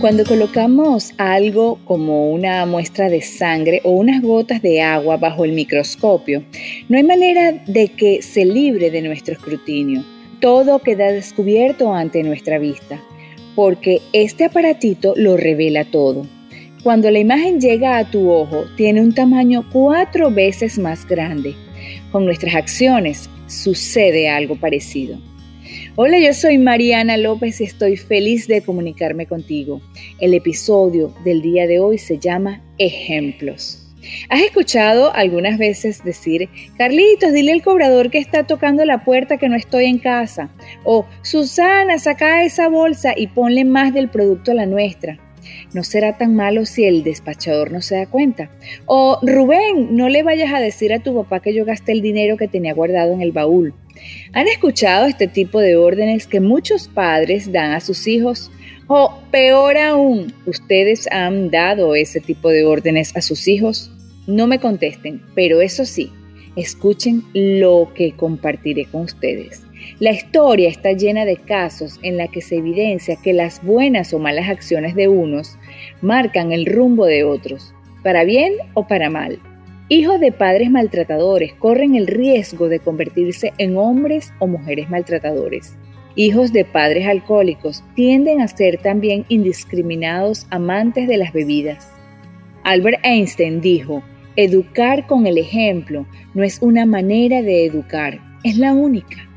Cuando colocamos algo como una muestra de sangre o unas gotas de agua bajo el microscopio, no hay manera de que se libre de nuestro escrutinio. Todo queda descubierto ante nuestra vista, porque este aparatito lo revela todo. Cuando la imagen llega a tu ojo, tiene un tamaño cuatro veces más grande. Con nuestras acciones sucede algo parecido. Hola, yo soy Mariana López y estoy feliz de comunicarme contigo. El episodio del día de hoy se llama Ejemplos. ¿Has escuchado algunas veces decir, Carlitos, dile al cobrador que está tocando la puerta que no estoy en casa? O, Susana, saca esa bolsa y ponle más del producto a la nuestra. No será tan malo si el despachador no se da cuenta. O, Rubén, no le vayas a decir a tu papá que yo gasté el dinero que tenía guardado en el baúl. ¿Han escuchado este tipo de órdenes que muchos padres dan a sus hijos? O peor aún, ¿ustedes han dado ese tipo de órdenes a sus hijos? No me contesten, pero eso sí, escuchen lo que compartiré con ustedes. La historia está llena de casos en la que se evidencia que las buenas o malas acciones de unos marcan el rumbo de otros, para bien o para mal. Hijos de padres maltratadores corren el riesgo de convertirse en hombres o mujeres maltratadores. Hijos de padres alcohólicos tienden a ser también indiscriminados amantes de las bebidas. Albert Einstein dijo, educar con el ejemplo no es una manera de educar, es la única.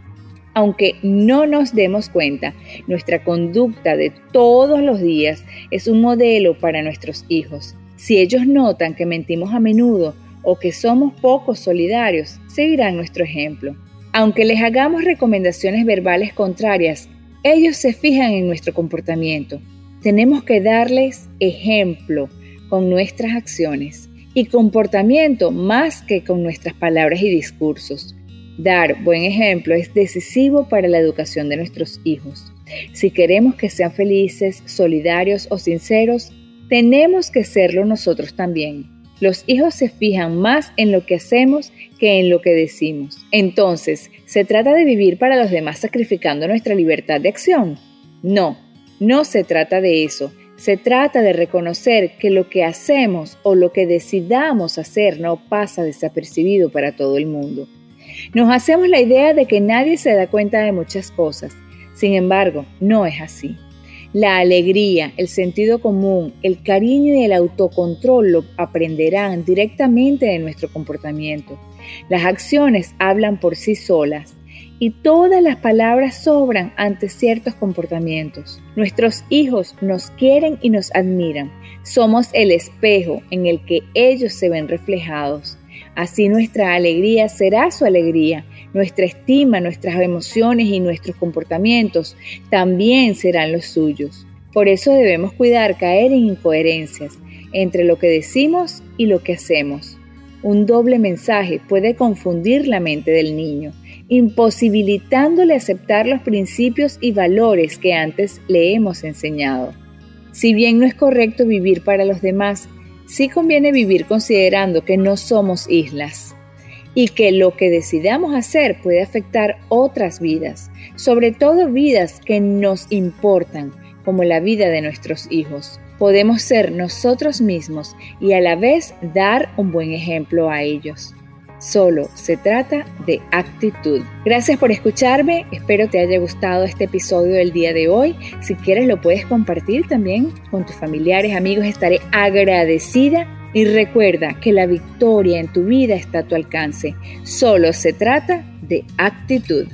Aunque no nos demos cuenta, nuestra conducta de todos los días es un modelo para nuestros hijos. Si ellos notan que mentimos a menudo, o que somos pocos solidarios seguirán nuestro ejemplo. Aunque les hagamos recomendaciones verbales contrarias, ellos se fijan en nuestro comportamiento. Tenemos que darles ejemplo con nuestras acciones y comportamiento más que con nuestras palabras y discursos. Dar buen ejemplo es decisivo para la educación de nuestros hijos. Si queremos que sean felices, solidarios o sinceros, tenemos que serlo nosotros también. Los hijos se fijan más en lo que hacemos que en lo que decimos. Entonces, ¿se trata de vivir para los demás sacrificando nuestra libertad de acción? No, no se trata de eso. Se trata de reconocer que lo que hacemos o lo que decidamos hacer no pasa desapercibido para todo el mundo. Nos hacemos la idea de que nadie se da cuenta de muchas cosas. Sin embargo, no es así. La alegría, el sentido común, el cariño y el autocontrol lo aprenderán directamente de nuestro comportamiento. Las acciones hablan por sí solas y todas las palabras sobran ante ciertos comportamientos. Nuestros hijos nos quieren y nos admiran. Somos el espejo en el que ellos se ven reflejados. Así nuestra alegría será su alegría, nuestra estima, nuestras emociones y nuestros comportamientos también serán los suyos. Por eso debemos cuidar caer en incoherencias entre lo que decimos y lo que hacemos. Un doble mensaje puede confundir la mente del niño, imposibilitándole aceptar los principios y valores que antes le hemos enseñado. Si bien no es correcto vivir para los demás, sí conviene vivir considerando que no somos islas y que lo que decidamos hacer puede afectar otras vidas, sobre todo vidas que nos importan, como la vida de nuestros hijos. Podemos ser nosotros mismos y a la vez dar un buen ejemplo a ellos. Solo se trata de actitud. Gracias por escucharme, espero te haya gustado este episodio del día de hoy. Si quieres lo puedes compartir también con tus familiares, amigos, estaré agradecida. Y recuerda que la victoria en tu vida está a tu alcance. Solo se trata de actitud.